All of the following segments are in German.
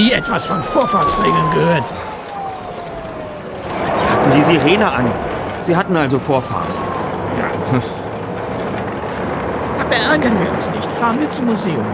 nie etwas von Vorfahrtsregeln gehört. Die hatten die Sirene an. Sie hatten also Vorfahrt. Ja. Aber ärgern wir uns nicht. Fahren wir zum Museum.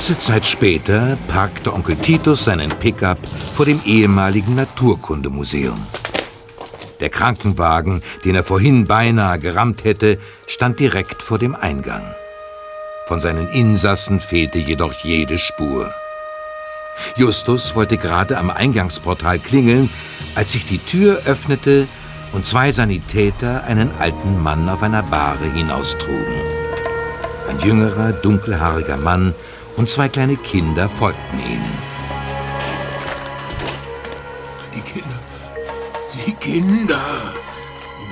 Kurze Zeit später parkte Onkel Titus seinen Pickup vor dem ehemaligen Naturkundemuseum. Der Krankenwagen, den er vorhin beinahe gerammt hätte, stand direkt vor dem Eingang. Von seinen Insassen fehlte jedoch jede Spur. Justus wollte gerade am Eingangsportal klingeln, als sich die Tür öffnete und zwei Sanitäter einen alten Mann auf einer Bahre hinaustrugen. Ein jüngerer, dunkelhaariger Mann und zwei kleine Kinder folgten ihnen. Die Kinder. Die Kinder.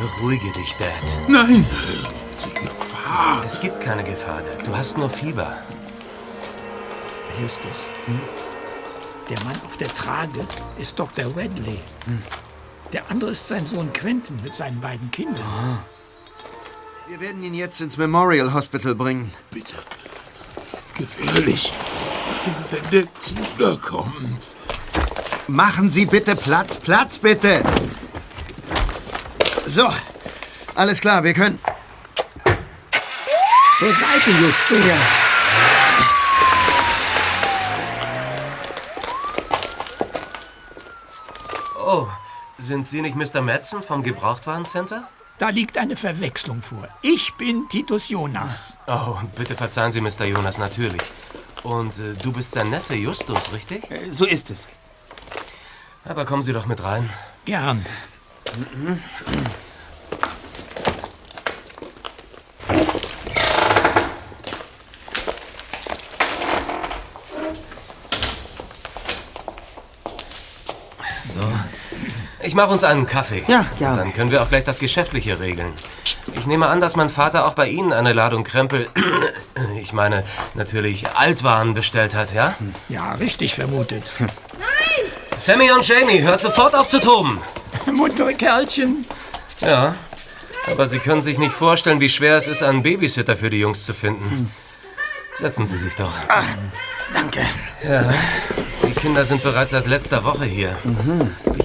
Beruhige dich, Dad. Nein. Die Gefahr. Es gibt keine Gefahr, Dad. Du hast nur Fieber. Justus, der Mann auf der Trage ist Dr. Wedley. Der andere ist sein Sohn Quentin mit seinen beiden Kindern. Wir werden ihn jetzt ins Memorial Hospital bringen. Bitte. Gefährlich. Wenn der Tiger kommt. Machen Sie bitte Platz, Platz bitte. So, alles klar, wir können. Zur Seite, Justus. Oh, sind Sie nicht Mr. Madsen vom Gebrauchtwarencenter? Da liegt eine Verwechslung vor. Ich bin Titus Jonas. Oh, bitte verzeihen Sie, Mr. Jonas, natürlich. Und äh, du bist sein Neffe Justus, richtig? Äh, So ist es. Aber kommen Sie doch mit rein. Gern. Ich mache uns einen Kaffee. Ja, gerne. Dann können wir auch gleich das Geschäftliche regeln. Ich nehme an, dass mein Vater auch bei Ihnen eine Ladung Krempel, ich meine natürlich Altwaren bestellt hat, ja? Ja, richtig vermutet. Sammy und Jamie, hört sofort auf zu toben. Muntere Kerlchen. Ja, aber Sie können sich nicht vorstellen, wie schwer es ist, einen Babysitter für die Jungs zu finden. Setzen Sie sich doch. Danke. Ja, die Kinder sind bereits seit letzter Woche hier.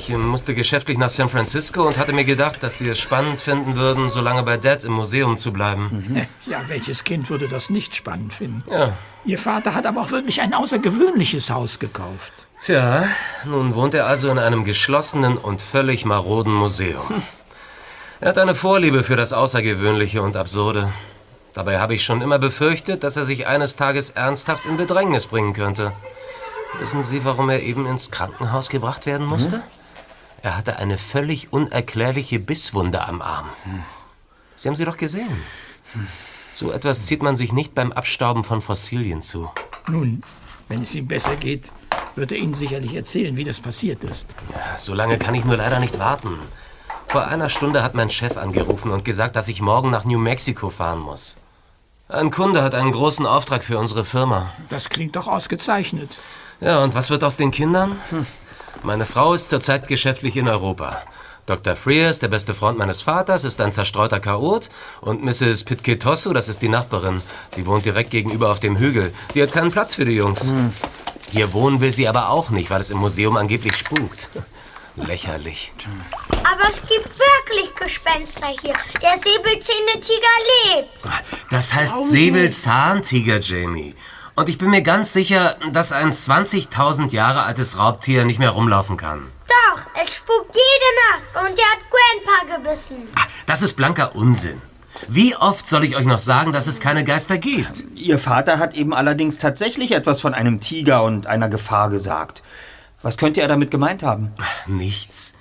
Ich äh, musste geschäftlich nach San Francisco und hatte mir gedacht, dass Sie es spannend finden würden, so lange bei Dad im Museum zu bleiben. Ja, welches Kind würde das nicht spannend finden? Ja. Ihr Vater hat aber auch wirklich ein außergewöhnliches Haus gekauft. Tja, nun wohnt er also in einem geschlossenen und völlig maroden Museum. Er hat eine Vorliebe für das Außergewöhnliche und Absurde. Dabei habe ich schon immer befürchtet, dass er sich eines Tages ernsthaft in Bedrängnis bringen könnte. Wissen Sie, warum er eben ins Krankenhaus gebracht werden musste? Er hatte eine völlig unerklärliche Bisswunde am Arm. Sie haben sie doch gesehen. So etwas zieht man sich nicht beim Abstauben von Fossilien zu. Nun, wenn es ihm besser geht, wird er Ihnen sicherlich erzählen, wie das passiert ist. So lange kann ich nur leider nicht warten. Vor einer Stunde hat mein Chef angerufen und gesagt, dass ich morgen nach New Mexico fahren muss. Ein Kunde hat einen großen Auftrag für unsere Firma. Das klingt doch ausgezeichnet. Ja, und was wird aus den Kindern? Meine Frau ist zurzeit geschäftlich in Europa. Dr. Frears, der beste Freund meines Vaters, ist ein zerstreuter Chaot. Und Mrs. Pitketosu, das ist die Nachbarin. Sie wohnt direkt gegenüber auf dem Hügel. Die hat keinen Platz für die Jungs. Hier wohnen will sie aber auch nicht, weil es im Museum angeblich spukt. Lächerlich. Aber es gibt wirklich Gespenster hier. Der Säbelzähne-Tiger lebt. Das heißt Säbelzahntiger, Jamie. Und ich bin mir ganz sicher, dass ein 20.000 Jahre altes Raubtier nicht mehr rumlaufen kann. Doch, es spukt jede Nacht und der hat Grandpa gebissen. Das ist blanker Unsinn. Wie oft soll ich euch noch sagen, dass es keine Geister gibt? Ihr Vater hat eben allerdings tatsächlich etwas von einem Tiger und einer Gefahr gesagt. Was könnte er damit gemeint haben? Nichts.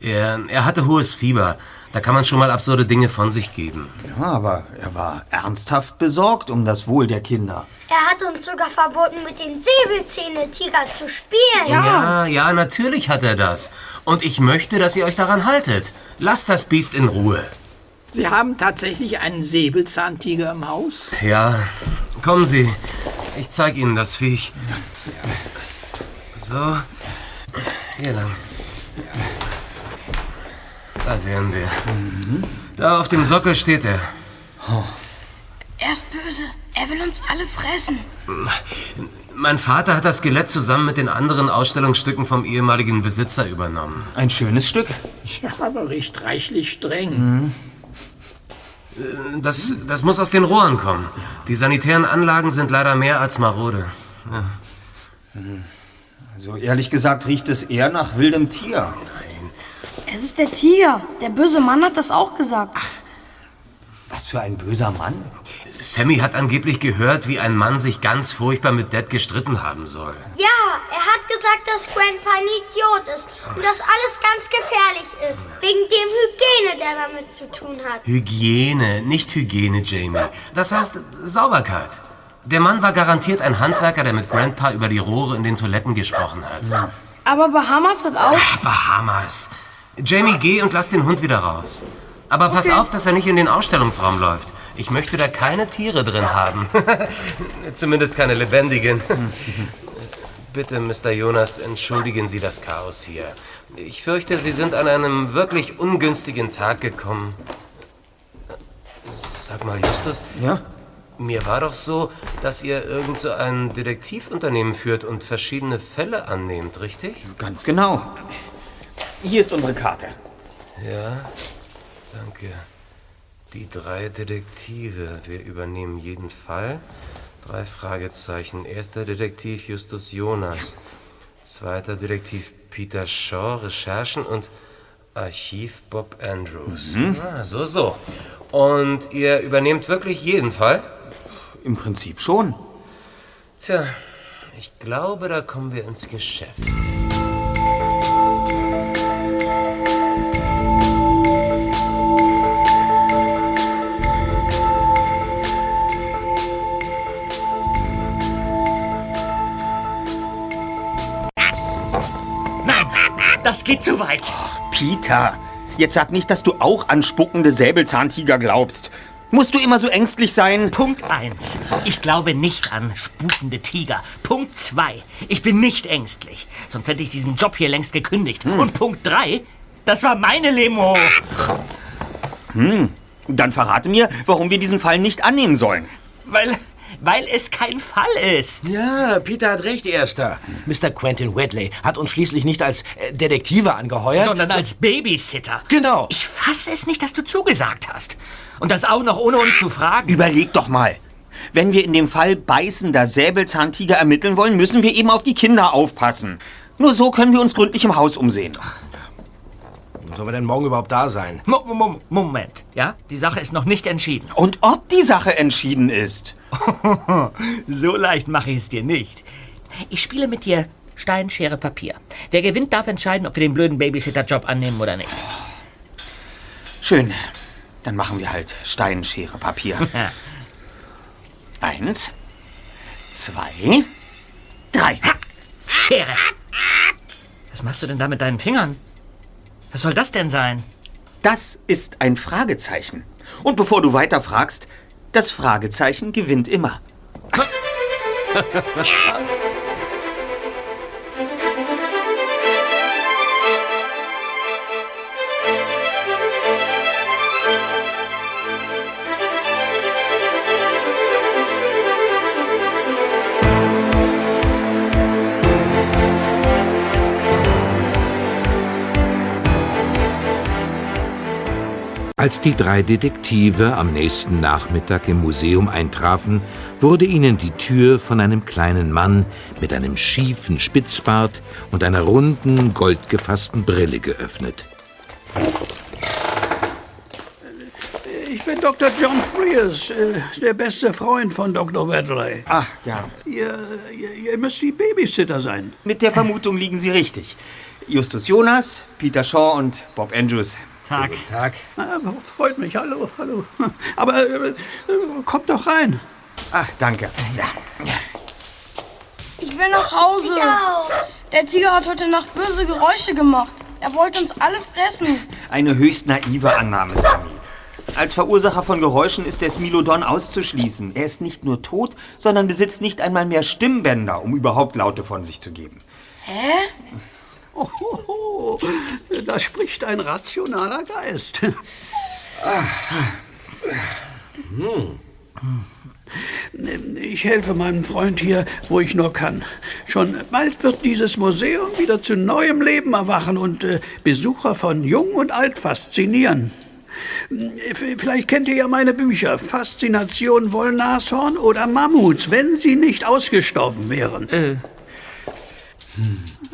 Er, er hatte hohes Fieber. Da kann man schon mal absurde Dinge von sich geben. Ja, aber er war ernsthaft besorgt um das Wohl der Kinder. Er hat uns sogar verboten, mit den Säbelzähne-Tiger zu spielen. Ja, ja, natürlich hat er das. Und ich möchte, dass ihr euch daran haltet. Lasst das Biest in Ruhe. Sie haben tatsächlich einen Säbelzahntiger im Haus? Ja, kommen Sie. Ich zeig Ihnen das Viech. So. Hier lang. Da wären wir. Da auf dem Sockel steht er. Er ist böse. Er will uns alle fressen. Mein Vater hat das Skelett zusammen mit den anderen Ausstellungsstücken vom ehemaligen Besitzer übernommen. Ein schönes Stück. Ja, aber riecht reichlich streng. Das, das muss aus den Rohren kommen. Die sanitären Anlagen sind leider mehr als marode. Also ehrlich gesagt riecht es eher nach wildem Tier. Es ist der Tiger. Der böse Mann hat das auch gesagt. Was für ein böser Mann. Sammy hat angeblich gehört, wie ein Mann sich ganz furchtbar mit Dad gestritten haben soll. Ja, er hat gesagt, dass Grandpa ein Idiot ist und dass alles ganz gefährlich ist. Wegen dem Hygiene, der damit zu tun hat. Hygiene, nicht Hygiene, Jamie. Das heißt Sauberkeit. Der Mann war garantiert ein Handwerker, der mit Grandpa über die Rohre in den Toiletten gesprochen hat. Aber Bahamas hat auch. Bahamas. Jamie, geh und lass den Hund wieder raus. Aber pass auf, dass er nicht in den Ausstellungsraum läuft. Ich möchte da keine Tiere drin haben. Zumindest keine lebendigen. Bitte, Mr. Jonas, entschuldigen Sie das Chaos hier. Ich fürchte, Sie sind an einem wirklich ungünstigen Tag gekommen. Sag mal, Justus, Ja? mir war doch so, dass ihr irgend so ein Detektivunternehmen führt und verschiedene Fälle annehmt, richtig? Ganz genau. Hier ist unsere Karte. Ja, danke. Die drei Detektive. Wir übernehmen jeden Fall. Drei Fragezeichen. Erster Detektiv Justus Jonas. Zweiter Detektiv Peter Shaw, Recherchen und Archiv Bob Andrews. Ah, so, so. Und ihr übernehmt wirklich jeden Fall? Im Prinzip schon. Tja, ich glaube, da kommen wir ins Geschäft. Das geht zu weit. Peter, jetzt sag nicht, dass du auch an spuckende Säbelzahntiger glaubst. Musst du immer so ängstlich sein? Punkt 1. Ich glaube nicht an spukende Tiger. Punkt 2. Ich bin nicht ängstlich. Sonst hätte ich diesen Job hier längst gekündigt. Und Punkt 3. Das war meine Limo. Dann verrate mir, warum wir diesen Fall nicht annehmen sollen. Weil, weil es kein Fall ist. Ja, Peter hat recht, Erster. Mr. Quentin Wedley hat uns schließlich nicht als äh, Detektive angeheuert. Sondern als Babysitter. Genau. Ich fasse es nicht, dass du zugesagt hast. Und das auch noch ohne uns zu fragen. Überleg doch mal. Wenn wir in dem Fall beißender Säbelzahntiger ermitteln wollen, müssen wir eben auf die Kinder aufpassen. Nur so können wir uns gründlich im Haus umsehen. Sollen wir denn morgen überhaupt da sein? Mo Mo Moment, ja? Die Sache ist noch nicht entschieden. Und ob die Sache entschieden ist. So leicht mache ich es dir nicht. Ich spiele mit dir Stein, Schere, Papier. Wer gewinnt, darf entscheiden, ob wir den blöden Babysitter-Job annehmen oder nicht. Schön. Dann machen wir halt Stein, Schere, Papier. Eins, zwei, drei. Ha! Schere! Was machst du denn da mit deinen Fingern? Was soll das denn sein? Das ist ein Fragezeichen. Und bevor du weiter fragst, das Fragezeichen gewinnt immer. Als die drei Detektive am nächsten Nachmittag im Museum eintrafen, wurde ihnen die Tür von einem kleinen Mann mit einem schiefen Spitzbart und einer runden, goldgefassten Brille geöffnet. Ich bin Dr. John Frears, äh, der beste Freund von Dr. Wedley. Ach, ja. Ihr, ihr, ihr müsst die Babysitter sein. Mit der Vermutung liegen Sie richtig. Justus Jonas, Peter Shaw und Bob Andrews. Tag. Tag. Ah, freut mich, hallo, hallo. Aber äh, kommt doch rein. Ah, danke. Ja. Ich will nach Hause. Der Tiger hat heute Nacht böse Geräusche gemacht. Er wollte uns alle fressen. Eine höchst naive Annahme, Sammy. Als Verursacher von Geräuschen ist der Smilodon auszuschließen. Er ist nicht nur tot, sondern besitzt nicht einmal mehr Stimmbänder, um überhaupt Laute von sich zu geben. Hä? Oh, da spricht ein rationaler Geist. Ich helfe meinem Freund hier, wo ich nur kann. Schon bald wird dieses Museum wieder zu neuem Leben erwachen und äh, Besucher von Jung und Alt faszinieren. V- Vielleicht kennt ihr ja meine Bücher Faszination Wollnashorn oder Mammuts, wenn sie nicht ausgestorben wären.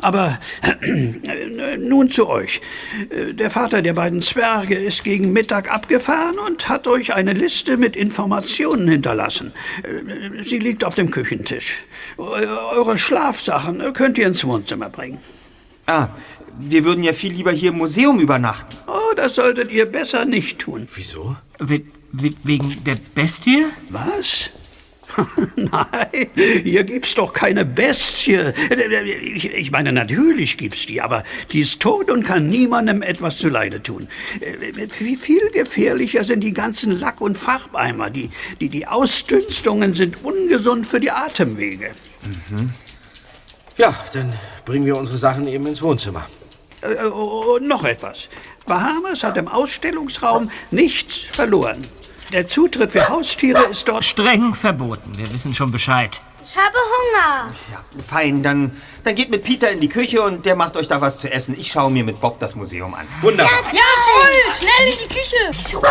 Aber äh, nun zu euch. Äh, Der Vater der beiden Zwerge ist gegen Mittag abgefahren und hat euch eine Liste mit Informationen hinterlassen. Äh, Sie liegt auf dem Küchentisch. Eu- Eure Schlafsachen könnt ihr ins Wohnzimmer bringen. Ah, wir würden ja viel lieber hier im Museum übernachten. Oh, das solltet ihr besser nicht tun. Wieso? We we wegen der Bestie? Was? Nein, hier gibt's doch keine Bestie. Ich, ich meine, natürlich gibt's die, aber die ist tot und kann niemandem etwas zuleide tun. Wie viel gefährlicher sind die ganzen Lack- und Farbeimer? Die, die, die Ausdünstungen sind ungesund für die Atemwege. Ja, dann bringen wir unsere Sachen eben ins Wohnzimmer. Äh, Und noch etwas. Bahamas hat im Ausstellungsraum nichts verloren. Der Zutritt für Haustiere ist dort Streng verboten. Wir wissen schon Bescheid. Ich habe Hunger. Ja, fein, dann, dann geht mit Peter in die Küche und der macht euch da was zu essen. Ich schaue mir mit Bob das Museum an. Wunderbar. Ja, toll! Schnell in die Küche! Wieso?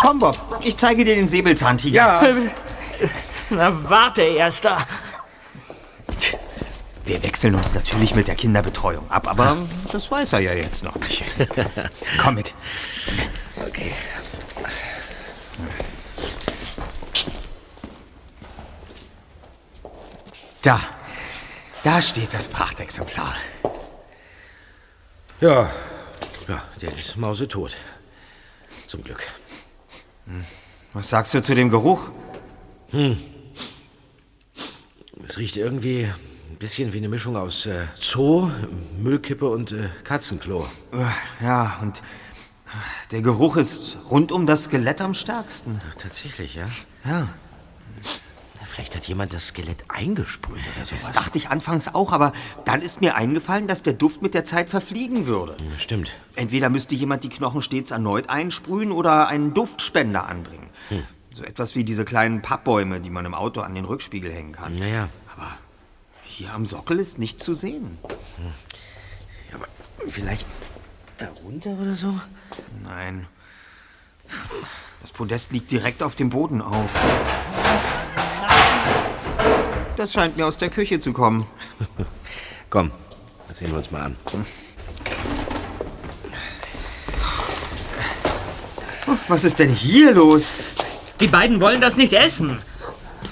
Komm, Bob, ich zeige dir den Säbelzahntiger. Ja, Na, warte, Erster. Wir wechseln uns natürlich mit der Kinderbetreuung ab, aber das weiß er ja jetzt noch nicht. Komm mit. okay. Da. Da steht das Prachtexemplar. Ja, ja, der ist mausetot. Zum Glück. Was sagst du zu dem Geruch? Es riecht irgendwie ein bisschen wie eine Mischung aus äh, Zoo, Müllkippe und äh, Katzenklo. Ja, und der Geruch ist rund um das Skelett am stärksten. Tatsächlich, ja? Ja, Vielleicht hat jemand das Skelett eingesprüht oder sowas. das dachte ich anfangs auch, aber dann ist mir eingefallen, dass der Duft mit der Zeit verfliegen würde. Ja, Stimmt. Entweder müsste jemand die Knochen stets erneut einsprühen oder einen Duftspender anbringen. So etwas wie diese kleinen Pappbäume, die man im Auto an den Rückspiegel hängen kann. Naja, Aber hier am Sockel ist nichts zu sehen. aber vielleicht darunter oder so? Nein. Das Podest liegt direkt auf dem Boden auf. Das scheint mir aus der Küche zu kommen. Komm, das sehen wir uns mal an. Was ist denn hier los? Die beiden wollen das nicht essen.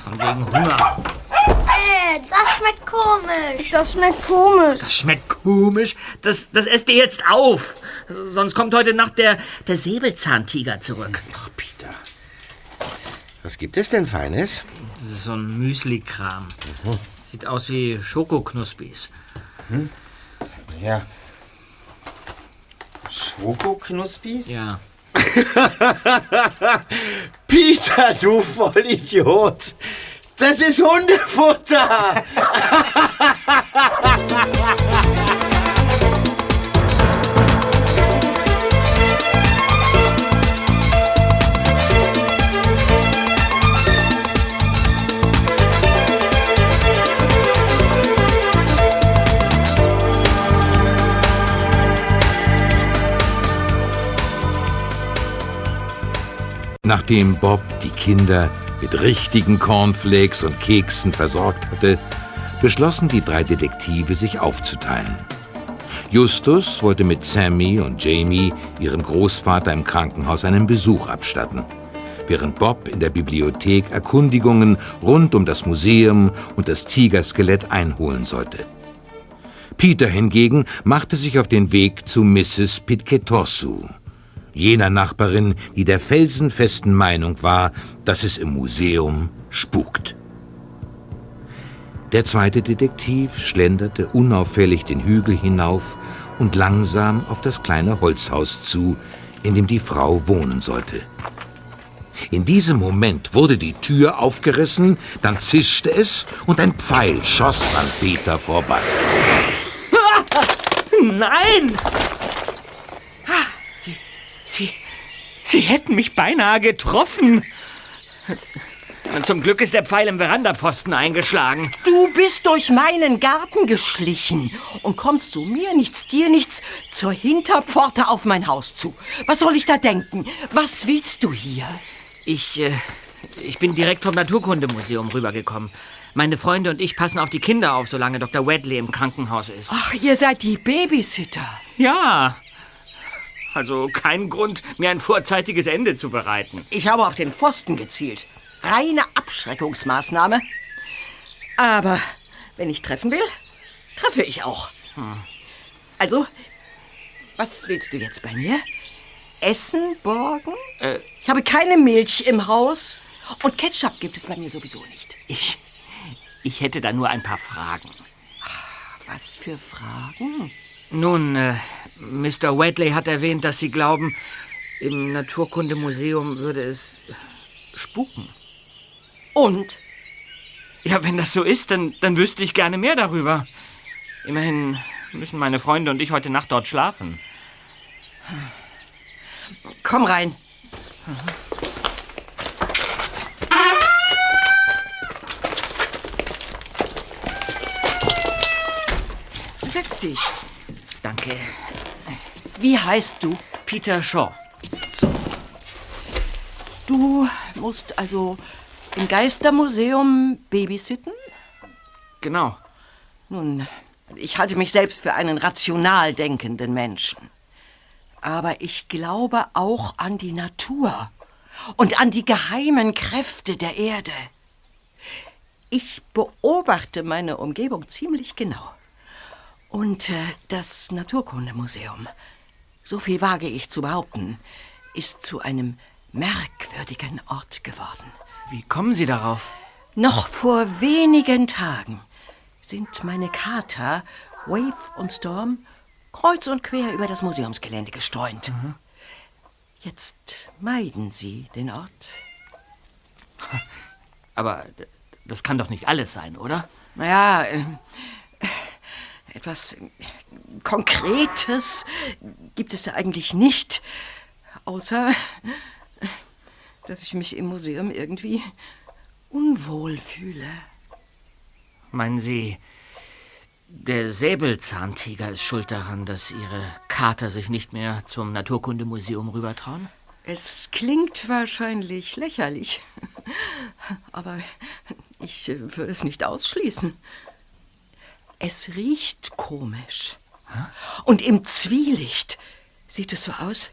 Von wegen Hunger. Äh, das schmeckt komisch. Das schmeckt komisch. Das schmeckt komisch. Das, das esst ihr jetzt auf. Sonst kommt heute Nacht der, der Säbelzahntiger zurück. Ach, Peter. Was gibt es denn Feines? Das ist so ein Müsli-Kram. Sieht aus wie Schokoknuspis. Ja. Schokoknuspis? Ja. Peter, du Vollidiot! Das ist Hundefutter! Nachdem Bob die Kinder mit richtigen Cornflakes und Keksen versorgt hatte, beschlossen die drei Detektive, sich aufzuteilen. Justus wollte mit Sammy und Jamie ihrem Großvater im Krankenhaus einen Besuch abstatten, während Bob in der Bibliothek Erkundigungen rund um das Museum und das Tigerskelett einholen sollte. Peter hingegen machte sich auf den Weg zu Mrs. Pitcatorsu, jener Nachbarin, die der felsenfesten Meinung war, dass es im Museum spukt. Der zweite Detektiv schlenderte unauffällig den Hügel hinauf und langsam auf das kleine Holzhaus zu, in dem die Frau wohnen sollte. In diesem Moment wurde die Tür aufgerissen, dann zischte es und ein Pfeil schoss an Peter vorbei. Nein! Ah, Sie, Sie, Sie hätten mich beinahe getroffen. Und zum Glück ist der Pfeil im Verandapfosten eingeschlagen. Du bist durch meinen Garten geschlichen und kommst zu mir nichts, dir nichts, zur Hinterpforte auf mein Haus zu. Was soll ich da denken? Was willst du hier? Ich, äh, ich bin direkt vom Naturkundemuseum rübergekommen. Meine Freunde und ich passen auf die Kinder auf, solange Dr. Wedley im Krankenhaus ist. Ach, ihr seid die Babysitter. Ja. Also kein Grund, mir ein vorzeitiges Ende zu bereiten. Ich habe auf den Pfosten gezielt. Reine Abschreckungsmaßnahme. Aber wenn ich treffen will, treffe ich auch. Hm. Also, was willst du jetzt bei mir? Essen borgen? Äh, Ich habe keine Milch im Haus. Und Ketchup gibt es bei mir sowieso nicht. Ich, ich hätte da nur ein paar Fragen. Was für Fragen? Nun, äh, Mr. Wedley hat erwähnt, dass Sie glauben, im Naturkundemuseum würde es spuken. Und? Ja, wenn das so ist, dann, dann wüsste ich gerne mehr darüber. Immerhin müssen meine Freunde und ich heute Nacht dort schlafen. Komm rein. Setz dich. Danke. Wie heißt du? Peter Shaw. So. Du musst also im Geistermuseum babysitten? Genau. Nun, ich halte mich selbst für einen rational denkenden Menschen. Aber ich glaube auch an die Natur und an die geheimen Kräfte der Erde. Ich beobachte meine Umgebung ziemlich genau. Und äh, das Naturkundemuseum, so viel wage ich zu behaupten, ist zu einem merkwürdigen Ort geworden. Wie kommen Sie darauf? Noch vor wenigen Tagen sind meine Kater, Wave und Storm, kreuz und quer über das Museumsgelände gestreunt. Jetzt meiden sie den Ort. Aber das kann doch nicht alles sein, oder? Naja, äh, etwas Konkretes gibt es da eigentlich nicht. Außer, dass ich mich im Museum irgendwie unwohl fühle. Meinen Sie, der Säbelzahntiger ist schuld daran, dass Ihre Kater sich nicht mehr zum Naturkundemuseum rübertrauen? Es klingt wahrscheinlich lächerlich, aber ich würde es nicht ausschließen. Es riecht komisch. Und im Zwielicht sieht es so aus,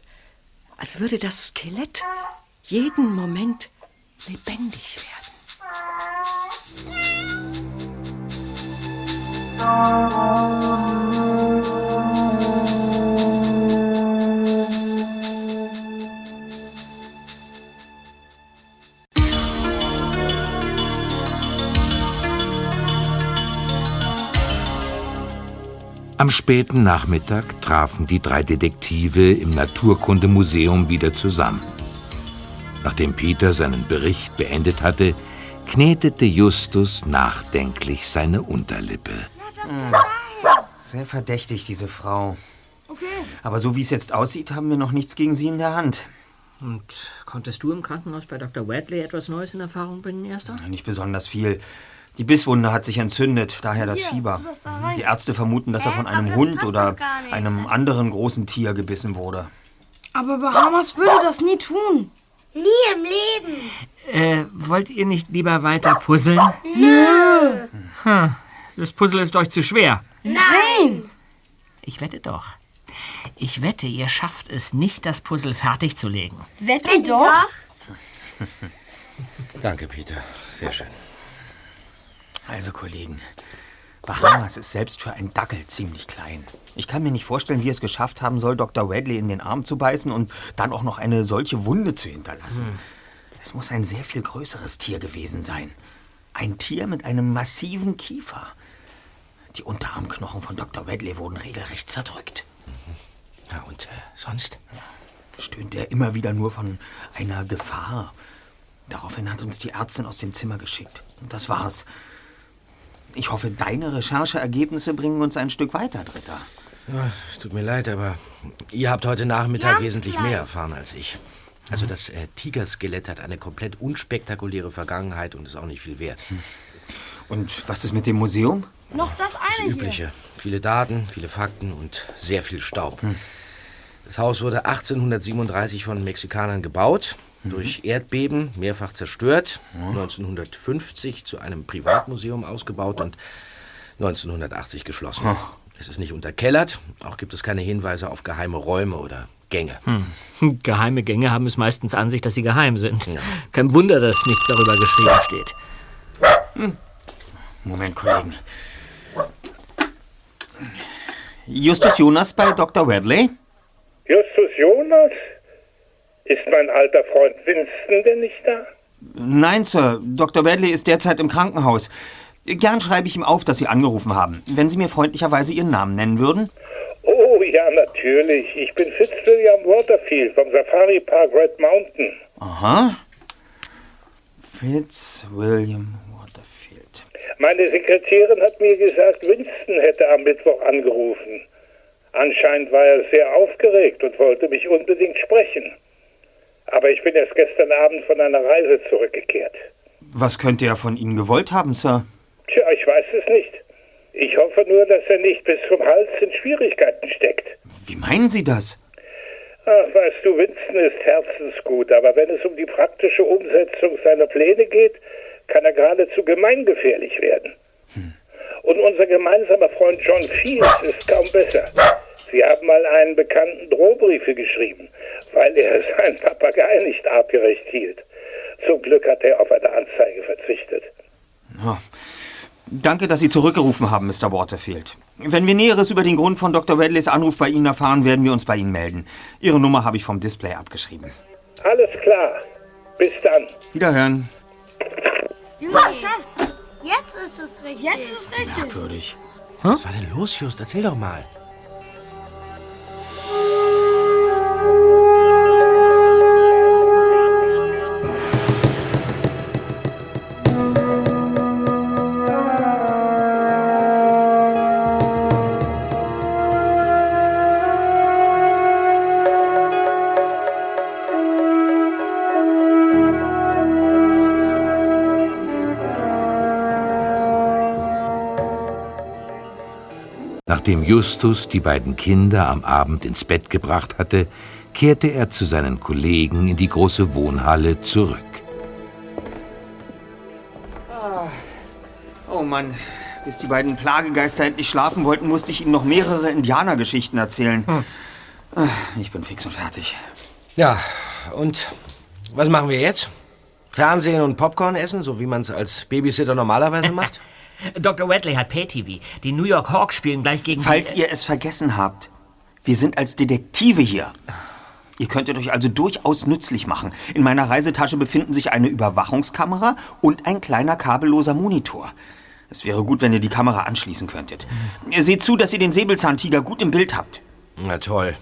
als würde das Skelett jeden Moment lebendig werden. Am späten Nachmittag trafen die drei Detektive im Naturkundemuseum wieder zusammen. Nachdem Peter seinen Bericht beendet hatte, knetete Justus nachdenklich seine Unterlippe. Hm. Sehr verdächtig, diese Frau. Okay. Aber so wie es jetzt aussieht, haben wir noch nichts gegen sie in der Hand. Und konntest du im Krankenhaus bei Dr. Wedley etwas Neues in Erfahrung bringen, Erster? Nicht besonders viel. Die Bisswunde hat sich entzündet, daher das Hier, Fieber. da. Die Ärzte vermuten, dass er von einem Hund oder einem anderen großen Tier gebissen wurde. Aber Bahamas würde das nie tun. Nie im Leben. Äh, wollt ihr nicht lieber weiter puzzeln? Nö. Hm, das Puzzle ist euch zu schwer. Nein. Ich wette doch. Ich wette, ihr schafft es nicht, das Puzzle fertigzulegen. Wette doch. Danke, Peter. Sehr schön. Also, Kollegen, Bahamas ist selbst für einen Dackel ziemlich klein. Ich kann mir nicht vorstellen, wie es geschafft haben soll, Dr. Radley in den Arm zu beißen und dann auch noch eine solche Wunde zu hinterlassen. Hm. Es muss ein sehr viel größeres Tier gewesen sein. Ein Tier mit einem massiven Kiefer. Die Unterarmknochen von Dr. Radley wurden regelrecht zerdrückt. Ja, und äh, sonst? Stöhnte er immer wieder nur von einer Gefahr. Daraufhin hat uns die Ärztin aus dem Zimmer geschickt. Und das war's. Ich hoffe, deine Rechercheergebnisse bringen uns ein Stück weiter, Dritter. Ja, es tut mir leid, aber ihr habt heute Nachmittag Ja, wesentlich mehr erfahren als ich. Also das äh, Tigerskelett hat eine komplett unspektakuläre Vergangenheit und ist auch nicht viel wert. Und was ist mit dem Museum? Noch das Das eine hier. Übliche. Viele Daten, viele Fakten und sehr viel Staub. Das Haus wurde 1837 von Mexikanern gebaut, durch Erdbeben mehrfach zerstört, 1950 zu einem Privatmuseum ausgebaut und 1980 geschlossen. Es ist nicht unterkellert, auch gibt es keine Hinweise auf geheime Räume oder Gänge. Hm. Geheime Gänge haben es meistens an sich, dass sie geheim sind. Kein Wunder, dass nichts darüber geschrieben steht. Moment, Kollegen. Justus Jonas bei Dr. Radley? Justus Jonas? Ist mein alter Freund Winston denn nicht da? Nein, Sir. Dr. Radley ist derzeit im Krankenhaus. Gern schreibe ich ihm auf, dass Sie angerufen haben. Wenn Sie mir freundlicherweise Ihren Namen nennen würden? Oh ja, natürlich. Ich bin Fitzwilliam Waterfield vom Safari Park Red Mountain. Aha. Fitzwilliam Waterfield. Meine Sekretärin hat mir gesagt, Winston hätte am Mittwoch angerufen. Anscheinend war er sehr aufgeregt und wollte mich unbedingt sprechen. Aber ich bin erst gestern Abend von einer Reise zurückgekehrt. Was könnte er von Ihnen gewollt haben, Sir? Tja, ich weiß es nicht. Ich hoffe nur, dass er nicht bis zum Hals in Schwierigkeiten steckt. Wie meinen Sie das? Ach, weißt du, Winston ist herzensgut, aber wenn es um die praktische Umsetzung seiner Pläne geht, kann er geradezu gemeingefährlich werden. Und unser gemeinsamer Freund John Fields ist kaum besser. Sie haben mal einen bekannten Drohbriefe geschrieben, weil er seinen Papagei nicht artgerecht hielt. Zum Glück hat er auf eine Anzeige verzichtet. Oh. Danke, dass Sie zurückgerufen haben, Mr. Waterfield. Wenn wir Näheres über den Grund von Dr. Radleys Anruf bei Ihnen erfahren, werden wir uns bei Ihnen melden. Ihre Nummer habe ich vom Display abgeschrieben. Alles klar. Bis dann. Wiederhören. Geschafft. Jetzt ist es richtig. Jetzt ist es richtig. Merkwürdig. Was war denn los, Just? Erzähl doch mal. Nachdem Justus die beiden Kinder am Abend ins Bett gebracht hatte, kehrte er zu seinen Kollegen in die große Wohnhalle zurück. Oh Mann, bis die beiden Plagegeister endlich schlafen wollten, musste ich ihnen noch mehrere Indianergeschichten erzählen. Ah, Ich bin fix und fertig. Ja, und was machen wir jetzt? Fernsehen und Popcorn essen, so wie man es als Babysitter normalerweise macht? Dr. Radley hat Pay-TV. Die New York Hawks spielen gleich gegen Falls die... ihr es vergessen habt, wir sind als Detektive hier. Ihr könntet euch also durchaus nützlich machen. In meiner Reisetasche befinden sich eine Überwachungskamera und ein kleiner kabelloser Monitor. Es wäre gut, wenn ihr die Kamera anschließen könntet. Ihr seht zu, dass ihr den Säbelzahntiger gut im Bild habt. Na toll.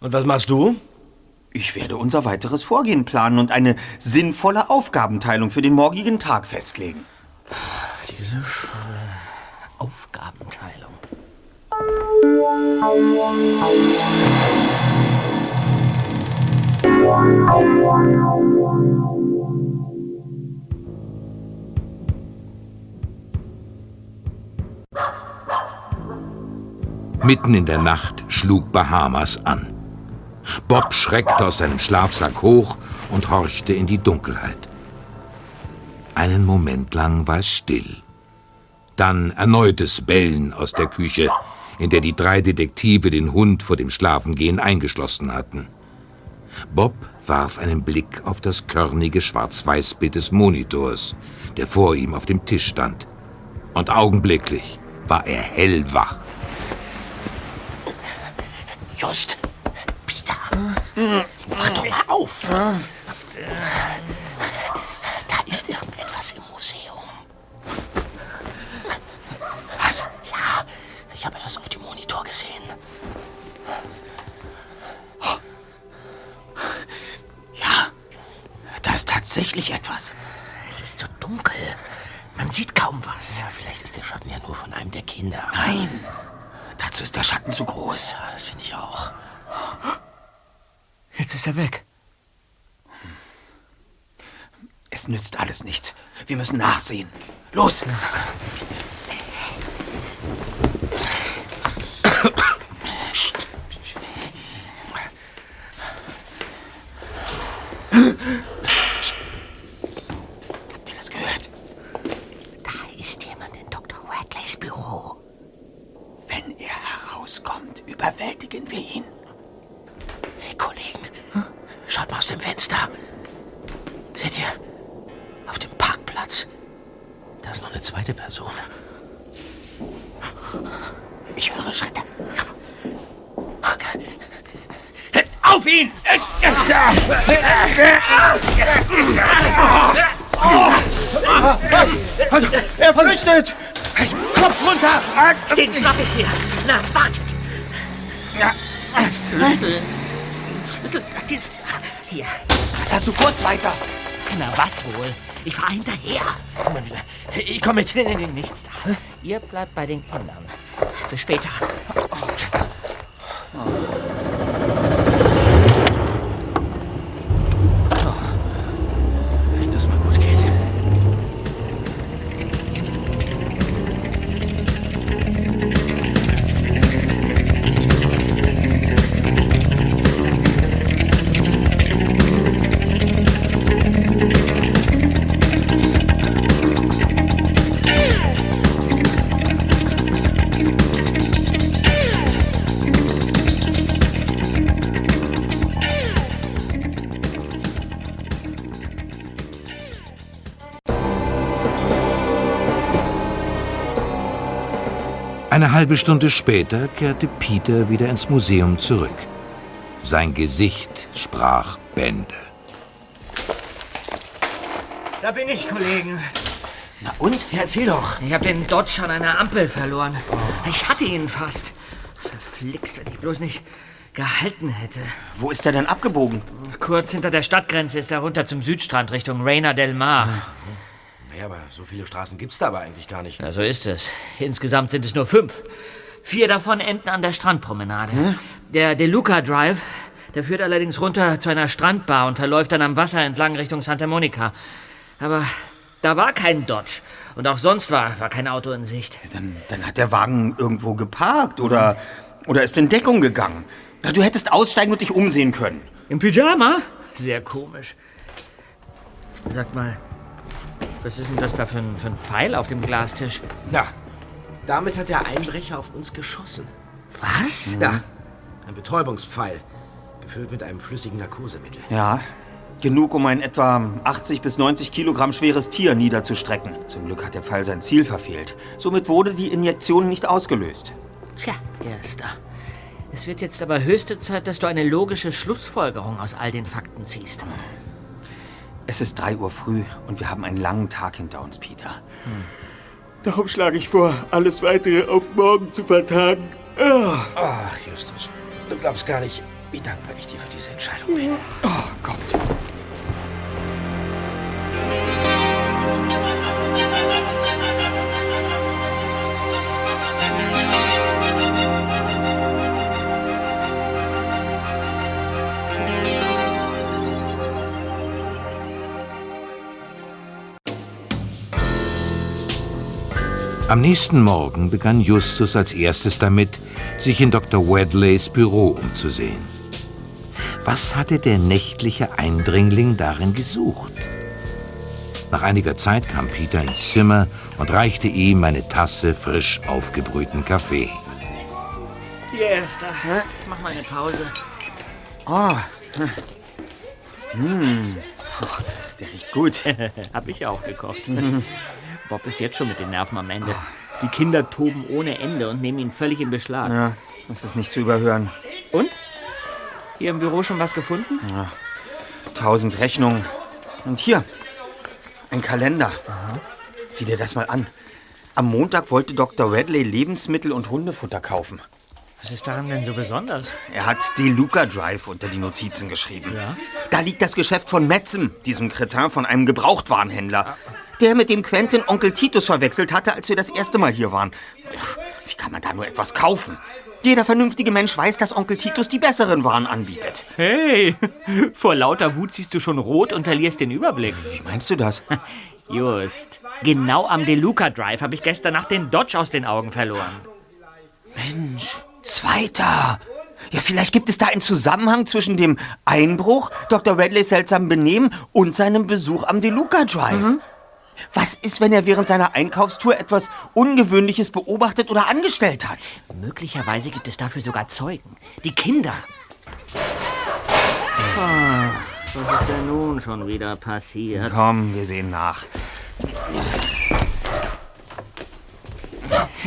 Und was machst du? Ich werde unser weiteres Vorgehen planen und eine sinnvolle Aufgabenteilung für den morgigen Tag festlegen. Diese Aufgabenteilung. Mitten in der Nacht schlug Bahamas an. Bob schreckte aus seinem Schlafsack hoch und horchte in die Dunkelheit. Einen Moment lang war es still. Dann erneutes Bellen aus der Küche, in der die drei Detektive den Hund vor dem Schlafengehen eingeschlossen hatten. Bob warf einen Blick auf das körnige Schwarz-Weiß-Bild des Monitors, der vor ihm auf dem Tisch stand. Und augenblicklich war er hellwach. Just, Peter, wach doch mal auf. Da ich habe etwas auf dem Monitor gesehen. Ja, da ist tatsächlich etwas. Es ist so dunkel. Man sieht kaum was. Ja, vielleicht ist der Schatten ja nur von einem der Kinder. Nein, dazu ist der Schatten zu groß. Ja, das finde ich auch. Jetzt ist er weg. Es nützt alles nichts. Wir müssen nachsehen. Los! Habt ihr das gehört? Da ist jemand in Dr. Radleys Büro. Wenn er herauskommt, überwältigen wir ihn. Hey, Kollegen, schaut mal aus dem Fenster. Seht ihr? Auf dem Parkplatz. Da ist noch eine zweite Person. Ich höre Schritte. Auf ihn! Er flüchtet! Kopf runter! Den schnapp ich hier. Na, wartet. Schlüssel. Schlüssel. Hier. Was hast du vor, Zweiter? Na, was wohl? Ich fahr hinterher. Ich komme mit. Nee, nee, nichts da. Ihr bleibt bei den Kindern. Bis später. Wenn halbe Stunde später kehrte Peter wieder ins Museum zurück. Sein Gesicht sprach Bände. Da bin ich, Kollegen. Na und? Ja, erzähl doch. Ich habe den Dodge an einer Ampel verloren. Ich hatte ihn fast. Verflixt, wenn ich bloß nicht gehalten hätte. Wo ist er denn abgebogen? Kurz hinter der Stadtgrenze ist er runter zum Südstrand Richtung Reina del Mar. Naja, aber so viele Straßen gibt's da aber eigentlich gar nicht. Ja, so ist es. Insgesamt sind es nur fünf. Vier davon enden an der Strandpromenade. Der De Luca Drive, der führt allerdings runter zu einer Strandbar und verläuft dann am Wasser entlang Richtung Santa Monica. Aber da war kein Dodge. Und auch sonst war, war kein Auto in Sicht. Dann, dann hat der Wagen irgendwo geparkt oder, oder ist in Deckung gegangen. Na, Du hättest aussteigen und dich umsehen können. Im Pyjama? Sehr komisch. Sag mal, was ist denn das da für ein, für ein Pfeil auf dem Glastisch? Na, damit hat der Einbrecher auf uns geschossen. Was? Ja, ein Betäubungspfeil, gefüllt mit einem flüssigen Narkosemittel. Ja, genug, um ein etwa 80 bis 90 Kilogramm schweres Tier niederzustrecken. Zum Glück hat der Pfeil sein Ziel verfehlt. Somit wurde die Injektion nicht ausgelöst. Tja, Erster. Es wird jetzt aber höchste Zeit, dass du eine logische Schlussfolgerung aus all den Fakten ziehst. Es ist 3 Uhr früh und wir haben einen langen Tag hinter uns, Peter. Darum schlage ich vor, alles weitere auf morgen zu vertagen. Ah. Ach, Justus, du glaubst gar nicht, wie dankbar ich dir für diese Entscheidung bin. Oh Gott. Am nächsten Morgen begann Justus als erstes damit, sich in Dr. Wedleys Büro umzusehen. Was hatte der nächtliche Eindringling darin gesucht? Nach einiger Zeit kam Peter ins Zimmer und reichte ihm eine Tasse frisch aufgebrühten Kaffee. Hier, Erster. Mach mal eine Pause. Oh. Hm. Oh, der riecht gut. Hab ich auch gekocht. Bob ist jetzt schon mit den Nerven am Ende. Die Kinder toben ohne Ende und nehmen ihn völlig in Beschlag. Ja, das ist nicht zu überhören. Und? Hier im Büro schon was gefunden? Ja, tausend Rechnungen. Und hier, ein Kalender. Sieh dir das mal an. Am Montag wollte Dr. Radley Lebensmittel und Hundefutter kaufen. Was ist daran denn so besonders? Er hat DeLuca Drive unter die Notizen geschrieben. Ja? Da liegt das Geschäft von Metzem, diesem Kretin von einem Gebrauchtwarenhändler. Der mit dem Quentin Onkel Titus verwechselt hatte, als wir das erste Mal hier waren. Ach, Wie kann man da nur etwas kaufen? Jeder vernünftige Mensch weiß, dass Onkel Titus die besseren Waren anbietet. Hey, vor lauter Wut siehst du schon rot und verlierst den Überblick. Wie meinst du das? Just, genau am DeLuca Drive habe ich gestern Nacht den Dodge aus den Augen verloren. Mensch, Zweiter. Ja, vielleicht gibt es da einen Zusammenhang zwischen dem Einbruch, Dr. Radleys seltsamem Benehmen und seinem Besuch am DeLuca Drive. Was ist, wenn er während seiner Einkaufstour etwas Ungewöhnliches beobachtet oder angestellt hat? Möglicherweise gibt es dafür sogar Zeugen. Die Kinder. Ah, was ist denn nun schon wieder passiert? Komm, wir sehen nach.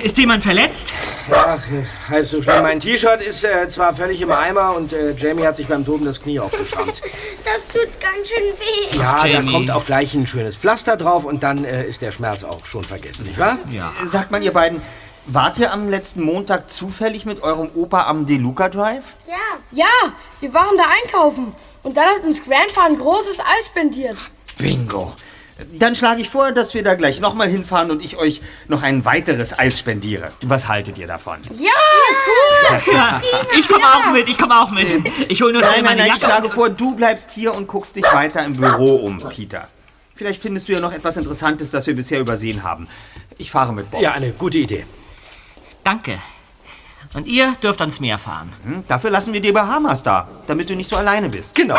Ist jemand verletzt? Ach, halb so schlimm. Mein T-Shirt ist äh, zwar völlig im Eimer und äh, Jamie hat sich beim Toben das Knie aufgeschrammt. Das tut ganz schön weh. Ja, Jamie. da kommt auch gleich ein schönes Pflaster drauf und dann äh, ist der Schmerz auch schon vergessen, nicht wahr? Ja. Sagt mal, ihr beiden, wart ihr am letzten Montag zufällig mit eurem Opa am DeLuca Drive? Ja. Ja, wir waren da einkaufen. Und dann hat uns Grandpa ein großes Eis spendiert. Bingo. Dann schlage ich vor, dass wir da gleich nochmal hinfahren und ich euch noch ein weiteres Eis spendiere. Was haltet ihr davon? Ja, cool. Ja, ich komme auch mit, ich komme auch mit. Ich hole nur schnell Nein, nein, meine nein, ich Jacke. schlage vor, du bleibst hier und guckst dich weiter im Büro um, Peter. Vielleicht findest du ja noch etwas Interessantes, das wir bisher übersehen haben. Ich fahre mit Bob. Ja, eine gute Idee. Danke. Und ihr dürft ans Meer fahren. Hm, Dafür lassen wir die Bahamas da, damit du nicht so alleine bist. Genau.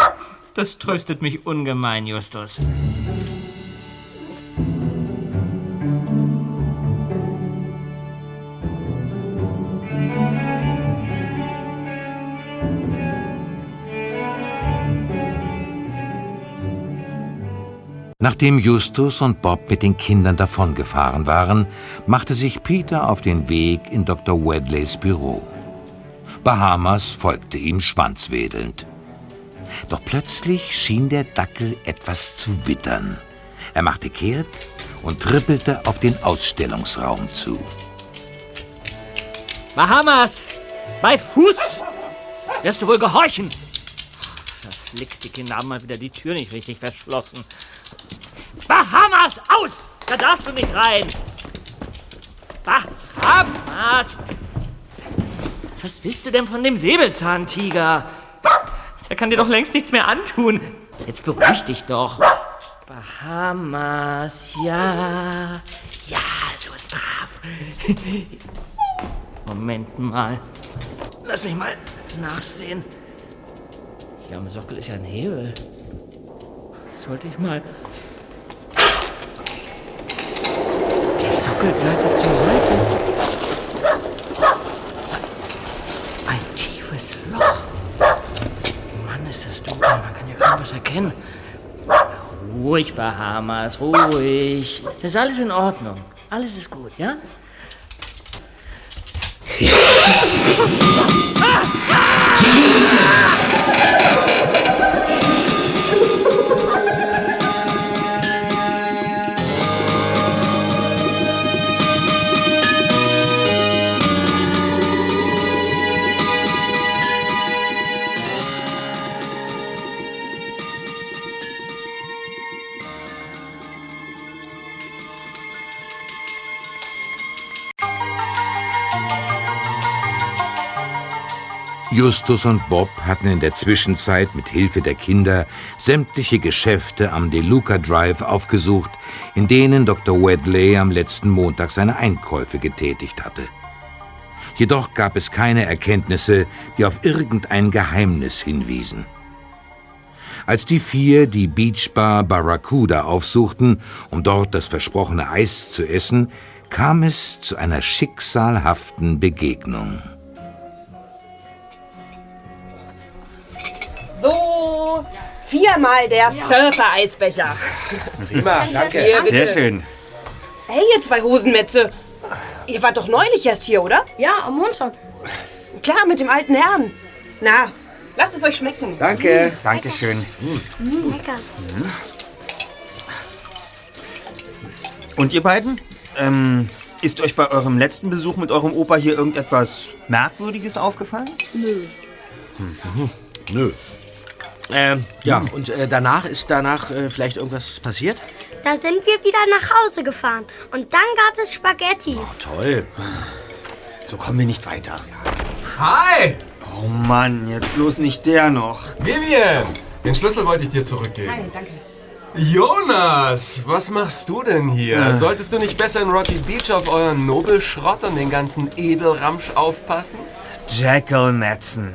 Das tröstet mich ungemein, Justus. Nachdem Justus und Bob mit den Kindern davongefahren waren, machte sich Peter auf den Weg in Dr. Wedleys Büro. Bahamas folgte ihm schwanzwedelnd. Doch plötzlich schien der Dackel etwas zu wittern. Er machte kehrt und trippelte auf den Ausstellungsraum zu. Bahamas! Bei Fuß! Wirst du wohl gehorchen? Verflixt, die Kinder haben mal wieder die Tür nicht richtig verschlossen. Bahamas, aus! Da darfst du nicht rein! Bahamas! Was willst du denn von dem Säbelzahntiger? Der kann dir doch längst nichts mehr antun. Jetzt beruhig dich doch. Bahamas, ja. Ja, so ist brav. Moment mal. Lass mich mal nachsehen. Hier am Sockel ist ja ein Hebel. Sollte ich mal. Der Sockel gleitet zur Seite. Ein tiefes Loch. Mann, ist das dunkel. Man kann ja kaum was erkennen. Ruhig, Bahamas, ruhig. Das ist alles in Ordnung. Alles ist gut, ja? Justus und Bob hatten in der Zwischenzeit mit Hilfe der Kinder sämtliche Geschäfte am DeLuca Drive aufgesucht, in denen Dr. Wedley am letzten Montag seine Einkäufe getätigt hatte. Jedoch gab es keine Erkenntnisse, die auf irgendein Geheimnis hinwiesen. Als die vier die Beachbar Barracuda aufsuchten, um dort das versprochene Eis zu essen, kam es zu einer schicksalhaften Begegnung. Viermal der Surfer-Eisbecher. Prima, danke. Hier, bitte. Sehr schön. Hey, ihr zwei Hosenmetze. Ihr wart doch neulich erst hier, oder? Ja, am Montag. Klar, mit dem alten Herrn. Na, lasst es euch schmecken. Danke. Dankeschön. Mm, lecker. Und ihr beiden? Ähm, ist euch bei eurem letzten Besuch mit eurem Opa hier irgendetwas Merkwürdiges aufgefallen? Nö. Mhm. Nö. Ähm, ja, und äh, danach ist danach äh, vielleicht irgendwas passiert? Da sind wir wieder nach Hause gefahren. Und dann gab es Spaghetti. Toll. So kommen wir nicht weiter. Hi! Oh Mann, jetzt bloß nicht der noch. Vivian! Den Schlüssel wollte ich dir zurückgeben. Hi, danke. Jonas, was machst du denn hier? Äh. Solltest du nicht besser in Rocky Beach auf euren Nobelschrott und den ganzen Edelramsch aufpassen? Jackal Madsen.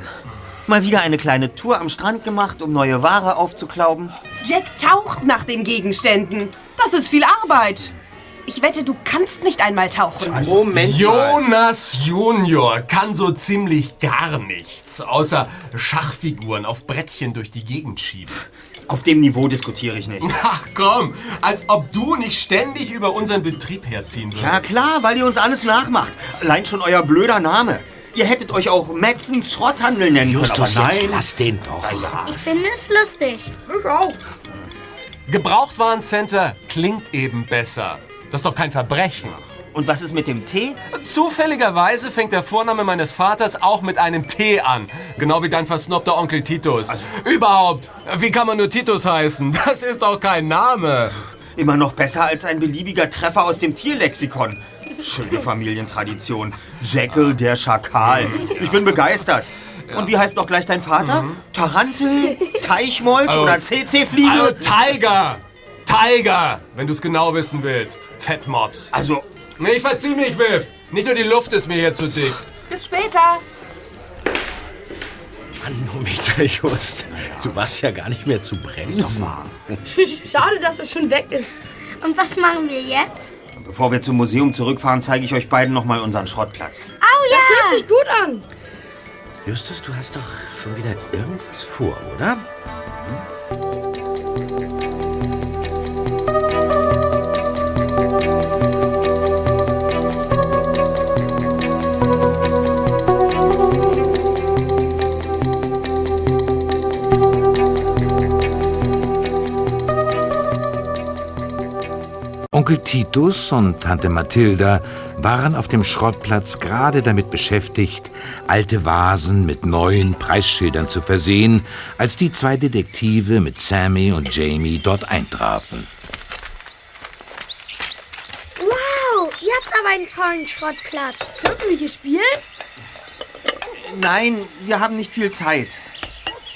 Mal wieder eine kleine Tour am Strand gemacht, um neue Ware aufzuklauben. Jack taucht nach den Gegenständen. Das ist viel Arbeit. Ich wette, du kannst nicht einmal tauchen. Moment mal. Jonas Junior kann so ziemlich gar nichts, außer Schachfiguren auf Brettchen durch die Gegend schieben. Auf dem Niveau diskutiere ich nicht. Ach komm, als ob du nicht ständig über unseren Betrieb herziehen würdest. Ja klar, weil ihr uns alles nachmacht. Allein schon euer blöder Name. Ihr hättet euch auch Madsens Schrotthandel nennen Justus, können, aber jetzt nein. lass den doch. Ich finde es lustig. Ich auch. Gebrauchtwarencenter klingt eben besser. Das ist doch kein Verbrechen. Und was ist mit dem Tee? Zufälligerweise fängt der Vorname meines Vaters auch mit einem T an. Genau wie dein versnobter Onkel Titus. Überhaupt, wie kann man nur Titus heißen? Das ist doch kein Name. Immer noch besser als ein beliebiger Treffer aus dem Tierlexikon. Schöne Familientradition. Jekyll der Schakal. Ich bin begeistert. Und wie heißt noch gleich dein Vater? Tarantel, Teichmolch Also- oder CC-Fliege? Also Tiger! Tiger! Wenn du es genau wissen willst. Fettmops. Also, Nee, ich verzieh mich, Wiff. Nicht nur die Luft ist mir hier zu dick. Bis später. Manometer, Just. Du warst ja gar nicht mehr zu bremsen. Schade, dass es schon weg ist. Und was machen wir jetzt? Bevor wir zum Museum zurückfahren, zeige ich euch beiden noch mal unseren Schrottplatz. Au ja! Das hört sich gut an. Justus, du hast doch schon wieder irgendwas vor, oder? Onkel Titus und Tante Mathilda waren auf dem Schrottplatz gerade damit beschäftigt, alte Vasen mit neuen Preisschildern zu versehen, als die zwei Detektive mit Sammy und Jamie dort eintrafen. Wow, ihr habt aber einen tollen Schrottplatz. Dürfen wir hier spielen? Nein, wir haben nicht viel Zeit.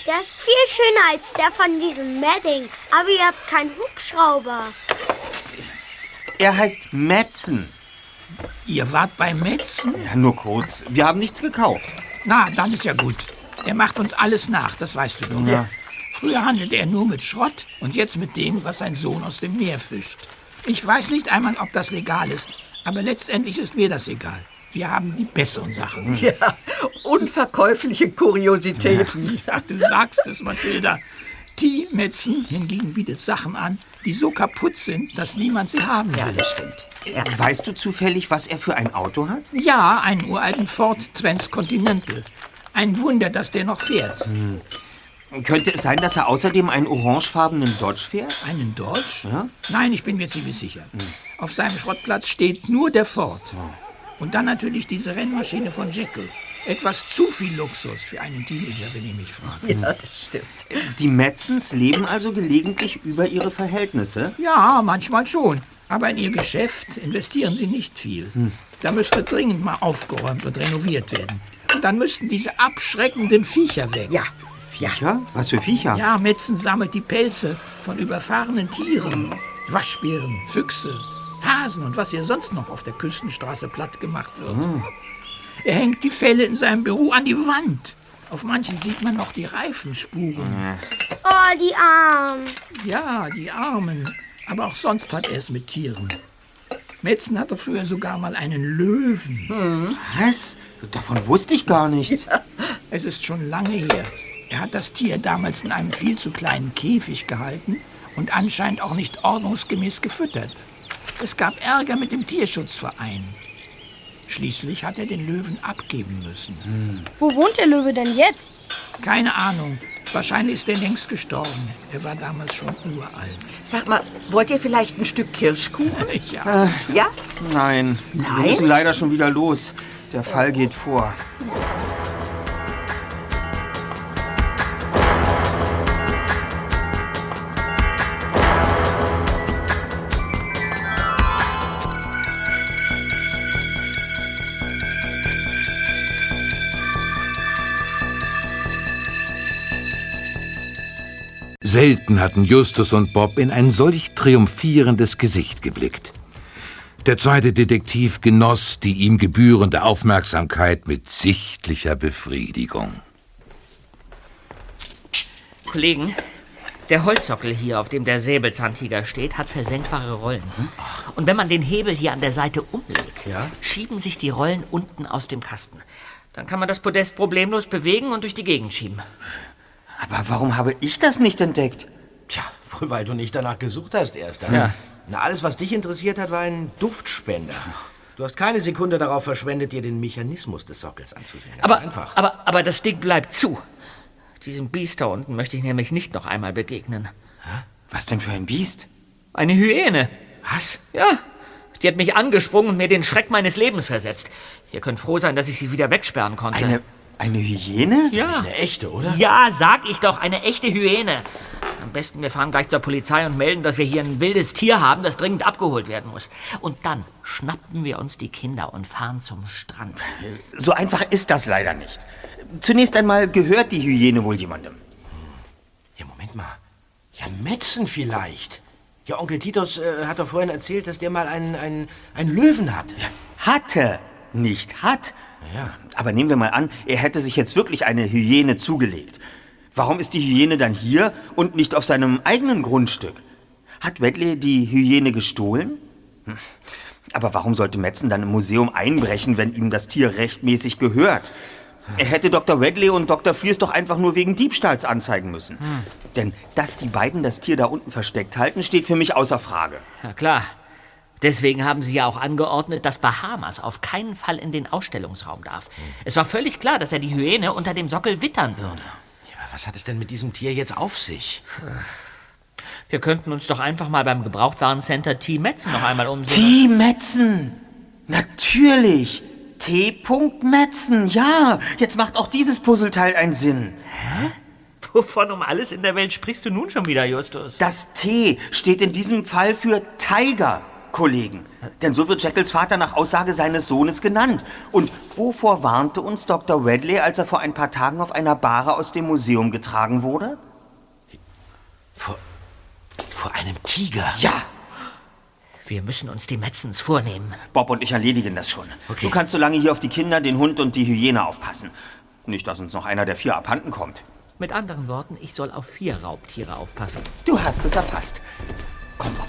Der ist viel schöner als der von diesem Madding. Aber ihr habt keinen Hubschrauber. Er heißt Madsen. Ihr wart bei Metzen? Ja, nur kurz. Wir haben nichts gekauft. Na, dann ist ja gut. Er macht uns alles nach, das weißt du doch. Ja. Früher handelte er nur mit Schrott und jetzt mit dem, was sein Sohn aus dem Meer fischt. Ich weiß nicht einmal, ob das legal ist, aber letztendlich ist mir das egal. Wir haben die besseren Sachen. Ja, unverkäufliche Kuriositäten. Ja, du sagst es, Mathilda. T. Metzen hingegen bietet Sachen an, die so kaputt sind, dass niemand sie haben will. Ja, das stimmt. Weißt du zufällig, was er für ein Auto hat? Ja, einen uralten Ford Transcontinental. Ein Wunder, dass der noch fährt. Hm. Könnte es sein, dass er außerdem einen orangefarbenen Dodge fährt? Einen Dodge? Ja? Nein, ich bin mir ziemlich sicher. Auf seinem Schrottplatz steht nur der Ford. Und dann natürlich diese Rennmaschine von Jekyll. Etwas zu viel Luxus für einen Teenager, wenn ihr mich fragt. Ja, das stimmt. Die Metzens leben also gelegentlich über ihre Verhältnisse? Ja, manchmal schon. Aber in ihr Geschäft investieren sie nicht viel. Da müsste dringend mal aufgeräumt und renoviert werden. Und dann müssten diese abschreckenden Viecher weg. Ja. Viecher? Was für Viecher? Ja, Metzen sammelt die Pelze von überfahrenen Tieren. Waschbären, Füchse, Hasen und was hier sonst noch auf der Küstenstraße platt gemacht wird. Er hängt die Felle in seinem Büro an die Wand. Auf manchen sieht man noch die Reifenspuren. Oh, die Armen. Ja, die Armen. Aber auch sonst hat er es mit Tieren. Metzen hatte früher sogar mal einen Löwen. Was? Davon wusste ich gar nichts. Es ist schon lange her. Er hat das Tier damals in einem viel zu kleinen Käfig gehalten und anscheinend auch nicht ordnungsgemäß gefüttert. Es gab Ärger mit dem Tierschutzverein. Schließlich hat er den Löwen abgeben müssen. Wo wohnt der Löwe denn jetzt? Keine Ahnung. Wahrscheinlich ist er längst gestorben. Er war damals schon uralt. Sag mal, wollt ihr vielleicht ein Stück Kirschkuchen? ja. Ja? Nein, wir Nein? müssen leider schon wieder los. Der Fall geht vor. Selten hatten Justus und Bob in ein solch triumphierendes Gesicht geblickt. Der zweite Detektiv genoss die ihm gebührende Aufmerksamkeit mit sichtlicher Befriedigung. Kollegen, der Holzsockel hier, auf dem der Säbelzahntiger steht, hat versenkbare Rollen. Und wenn man den Hebel hier an der Seite umlegt, schieben sich die Rollen unten aus dem Kasten. Dann kann man das Podest problemlos bewegen und durch die Gegend schieben. Aber warum habe ich das nicht entdeckt? Tja, wohl weil du nicht danach gesucht hast, Erster. Ja. Na, alles, was dich interessiert hat, war ein Duftspender. Du hast keine Sekunde darauf verschwendet, dir den Mechanismus des Sockels anzusehen. Ganz Aber, einfach. aber, aber das Ding bleibt zu. Diesem Biest da unten möchte ich nämlich nicht noch einmal begegnen. Was denn für ein Biest? Eine Hyäne. Was? Ja. Die hat mich angesprungen und mir den Schreck meines Lebens versetzt. Ihr könnt froh sein, dass ich sie wieder wegsperren konnte. Eine, eine Hyäne? Ja. Eine echte, oder? Ja, sag ich doch, eine echte Hyäne. Am besten, wir fahren gleich zur Polizei und melden, dass wir hier ein wildes Tier haben, das dringend abgeholt werden muss. Und dann schnappen wir uns die Kinder und fahren zum Strand. So einfach ist das leider nicht. Zunächst einmal gehört die Hyäne wohl jemandem. Ja, Moment mal. Ja, Metzen vielleicht. Ja, Onkel Titus äh, hat doch vorhin erzählt, dass der mal einen, einen, einen Löwen hatte. Hatte, nicht hat. Ja. Aber nehmen wir mal an, er hätte sich jetzt wirklich eine Hyäne zugelegt. Warum ist die Hyäne dann hier und nicht auf seinem eigenen Grundstück? Hat Wedley die Hyäne gestohlen? Hm. Aber warum sollte Metzen dann im Museum einbrechen, wenn ihm das Tier rechtmäßig gehört? Er hätte Dr. Wedley und Dr. Fierce doch einfach nur wegen Diebstahls anzeigen müssen. Denn dass die beiden das Tier da unten versteckt halten, steht für mich außer Frage. Ja, klar. Deswegen haben sie ja auch angeordnet, dass Bahamas auf keinen Fall in den Ausstellungsraum darf. Es war völlig klar, dass er die Hyäne unter dem Sockel wittern würde. Ja, was hat es denn mit diesem Tier jetzt auf sich? Wir könnten uns doch einfach mal beim Gebrauchtwarencenter T. Metzen noch einmal umsehen. T. Metzen! Natürlich! T. Metzen, ja! Jetzt macht auch dieses Puzzleteil einen Sinn. Wovon um alles in der Welt sprichst du nun schon wieder, Justus? Das T steht in diesem Fall für Tiger, Kollegen. Denn so wird Jackals Vater nach Aussage seines Sohnes genannt. Und wovor warnte uns Dr. Wedley, als er vor ein paar Tagen auf einer Bahre aus dem Museum getragen wurde? Vor, vor einem Tiger? Ja! Wir müssen uns die Metzens vornehmen. Bob und ich erledigen das schon. Du kannst so lange hier auf die Kinder, den Hund und die Hyäne aufpassen. Nicht, dass uns noch einer der vier abhanden kommt. Mit anderen Worten, ich soll auf vier Raubtiere aufpassen. Du hast es erfasst. Komm, Bob.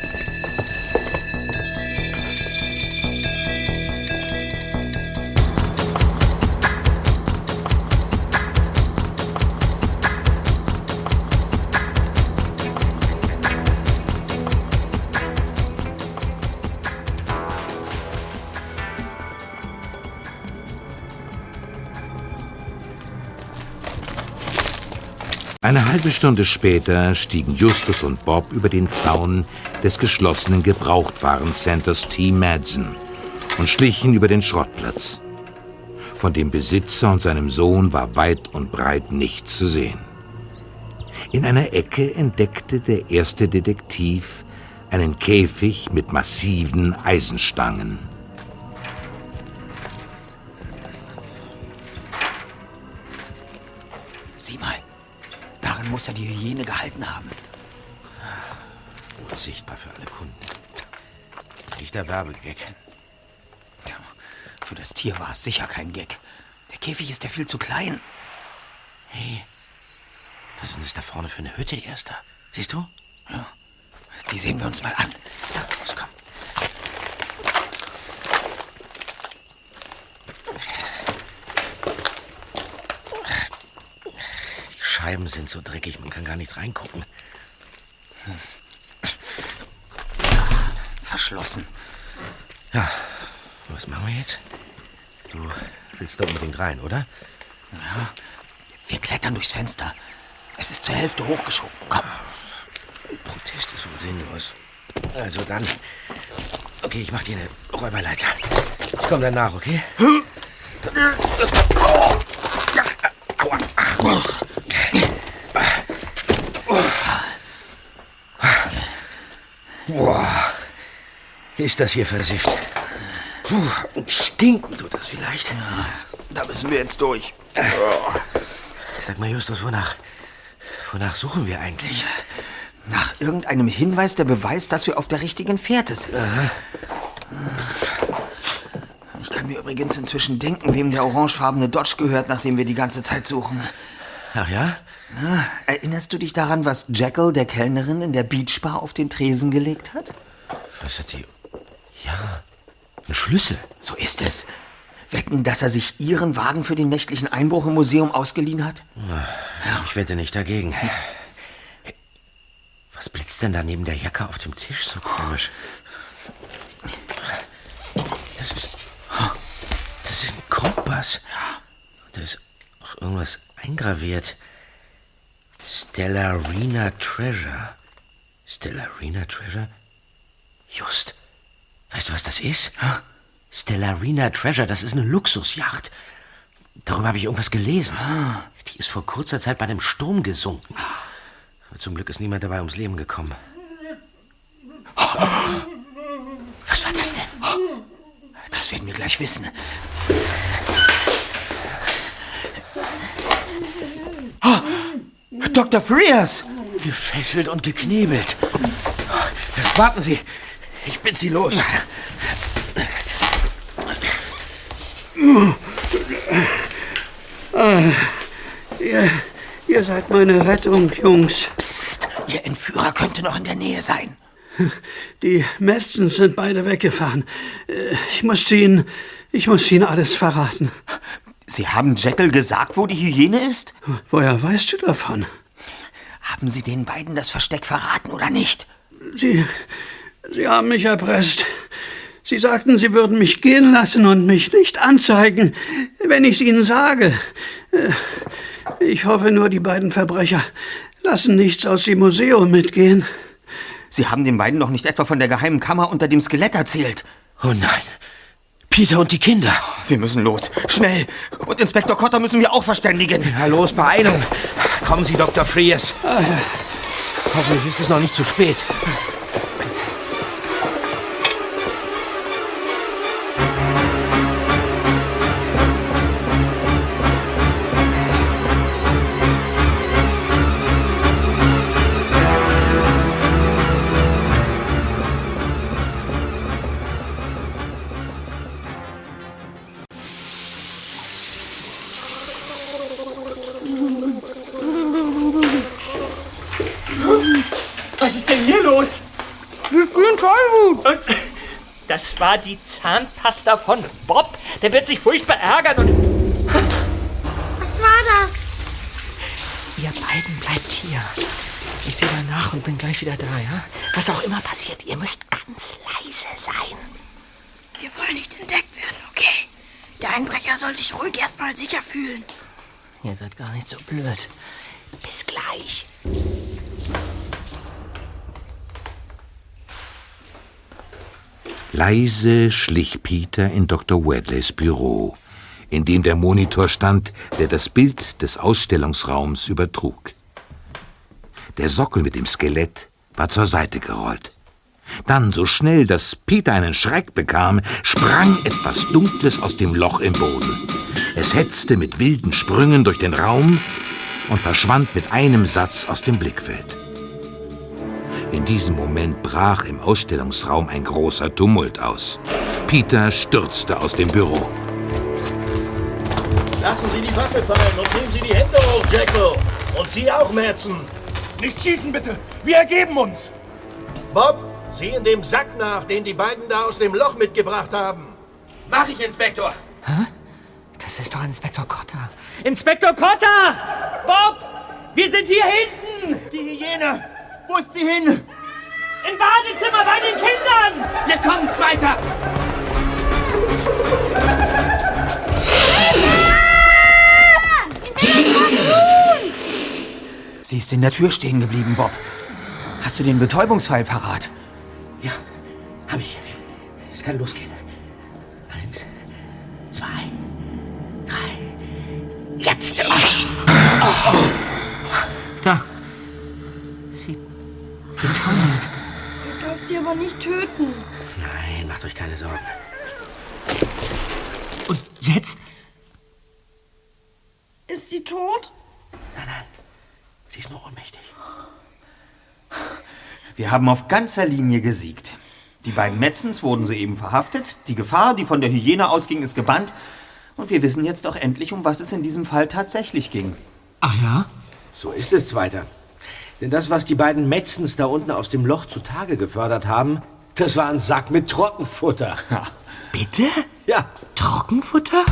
Eine halbe Stunde später stiegen Justus und Bob über den Zaun des geschlossenen Gebrauchtwarencenters T. Madsen und schlichen über den Schrottplatz. Von dem Besitzer und seinem Sohn war weit und breit nichts zu sehen. In einer Ecke entdeckte der erste Detektiv einen Käfig mit massiven Eisenstangen. Muss er die Hyäne gehalten haben. Gut sichtbar für alle Kunden. Echter Werbegag. Für das Tier war es sicher kein Gag. Der Käfig ist ja viel zu klein. Hey, was ist denn das da vorne für eine Hütte, Erster? Siehst du? Ja. Die sehen wir uns mal an. Ja, los, komm. Scheiben sind so dreckig, man kann gar nicht reingucken. verschlossen. Ja, was machen wir jetzt? Du willst da unbedingt rein, oder? Ja, wir klettern durchs Fenster. Es ist zur Hälfte hochgeschoben. Komm. Protest ist wohl sinnlos. Also dann. Okay, ich mach dir eine Räuberleiter. Ich komm dann nach, okay? Das oh. Aua. Boah. Ist das hier versifft? Puh, stinken tut das vielleicht. Ja, da müssen wir jetzt durch. Sag mal, Justus, wonach, wonach suchen wir eigentlich? Nach irgendeinem Hinweis, der beweist, dass wir auf der richtigen Fährte sind. Aha. Ich kann mir übrigens inzwischen denken, wem der orangefarbene Dodge gehört, nachdem wir die ganze Zeit suchen. Ach ja? Na, erinnerst du dich daran, was Jekyll, der Kellnerin, in der Beachbar auf den Tresen gelegt hat? Was hat die... Ja, ein Schlüssel. So ist es. Wetten, dass er sich Ihren Wagen für den nächtlichen Einbruch im Museum ausgeliehen hat? Ja. Ich wette nicht dagegen. Was blitzt denn da neben der Jacke auf dem Tisch so komisch? Das ist. Das ist ein Kompass. Da ist auch irgendwas eingraviert. Stellarina Treasure. Stellarina Treasure? Just. Weißt du, was das ist? Stellarina Treasure, das ist eine Luxusjacht. Darüber habe ich irgendwas gelesen. Die ist vor kurzer Zeit bei einem Sturm gesunken. Aber zum Glück ist niemand dabei ums Leben gekommen. Was war das denn? Das werden wir gleich wissen. Dr. Frears! Gefesselt und geknebelt. Warten Sie, ich bin Sie los. Ah, ihr, ihr seid meine Rettung, Jungs. Psst, Ihr Entführer könnte noch in der Nähe sein. Die Messens sind beide weggefahren. Äh, Ich muss ihnen, ich muss ihnen alles verraten. Sie haben Jekyll gesagt, wo die Hyäne ist? Woher weißt du davon? Haben Sie den beiden das Versteck verraten oder nicht? Sie, sie haben mich erpresst. Sie sagten, sie würden mich gehen lassen und mich nicht anzeigen, wenn ich es ihnen sage. Äh, Ich hoffe nur, die beiden Verbrecher lassen nichts aus dem Museum mitgehen. Sie haben den beiden doch nicht etwa von der geheimen Kammer unter dem Skelett erzählt. Oh nein. Peter und die Kinder. Wir müssen los. Schnell. Und Inspektor Cotter müssen wir auch verständigen. Ja, los, Beeilung. Kommen Sie, Dr. Frears. Hoffentlich ist es noch nicht zu spät. War die Zahnpasta von Bob. Der wird sich furchtbar ärgern und... Was war das? Ihr beiden bleibt hier. Ich sehe danach und bin gleich wieder da, ja? Was auch immer passiert, ihr müsst ganz leise sein. Wir wollen nicht entdeckt werden, okay? Der Einbrecher soll sich ruhig erstmal sicher fühlen. Ihr seid gar nicht so blöd. Bis gleich. Leise schlich Peter in Dr. Wedleys Büro, in dem der Monitor stand, der das Bild des Ausstellungsraums übertrug. Der Sockel mit dem Skelett war zur Seite gerollt. Dann, so schnell, dass Peter einen Schreck bekam, sprang etwas Dunkles aus dem Loch im Boden. Es hetzte mit wilden Sprüngen durch den Raum und verschwand mit einem Satz aus dem Blickfeld. In diesem Moment brach im Ausstellungsraum ein großer Tumult aus. Peter stürzte aus dem Büro. Lassen Sie die Waffe fallen und nehmen Sie die Hände hoch, Jekyll. Und Sie auch, Madsen. Nicht schießen, bitte! Wir ergeben uns! Bob, sieh in dem Sack nach, den die beiden da aus dem Loch mitgebracht haben. Mach ich, Inspektor! Hä? Das ist doch Inspektor Cotter. Inspektor Cotter! Bob! Wir sind hier hinten! Die Hyäne! Wo ist sie hin? Im Badezimmer bei den Kindern! Wir kommen, Zweiter! Sie ist in der Tür stehen geblieben, Bob. Hast du den Betäubungsfeil parat? Ja, hab ich. Es kann losgehen. Eins, zwei, drei. Jetzt! Oh. Da. Taumelt. Ihr dürft sie aber nicht töten. Nein, macht euch keine Sorgen. Und jetzt? Ist sie tot? Nein, nein. Sie ist nur ohnmächtig. Wir haben auf ganzer Linie gesiegt. Die beiden Metzens wurden soeben verhaftet. Die Gefahr, die von der Hyäne ausging, ist gebannt. Und wir wissen jetzt doch endlich, um was es in diesem Fall tatsächlich ging. Ach ja? So ist es, Zweiter. Denn das, was die beiden Metzens da unten aus dem Loch zutage gefördert haben, das war ein Sack mit Trockenfutter. Bitte? Ja. Trockenfutter?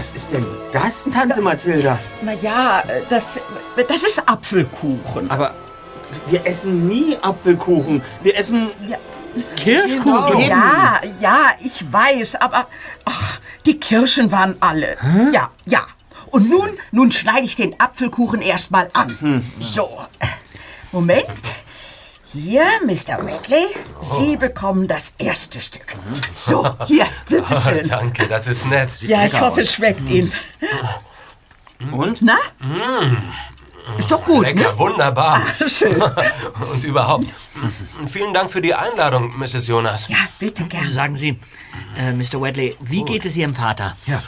Was ist denn das, Tante Mathilda? Na ja, das, das ist Apfelkuchen. Aber wir essen nie Apfelkuchen. Wir essen Kirschkuchen. Genau. Ja, ja, ich weiß, aber ach, die Kirschen waren alle. Ja, ja. Und nun, nun schneide ich den Apfelkuchen erstmal an. So, Moment. Hier, Mr. Radley, Sie bekommen das erste Stück. So, hier, bitteschön. Oh, danke, das ist nett. Ja, ich hoffe, es schmeckt Ihnen. Und? Na? Mm. Ist doch gut, Lecker, ne? wunderbar. Ah, schön. Und überhaupt, vielen Dank für die Einladung, Mrs. Jonas. Ja, bitte gerne. Sagen Sie, äh, Mr. Wedley, wie geht es Ihrem Vater? Ja.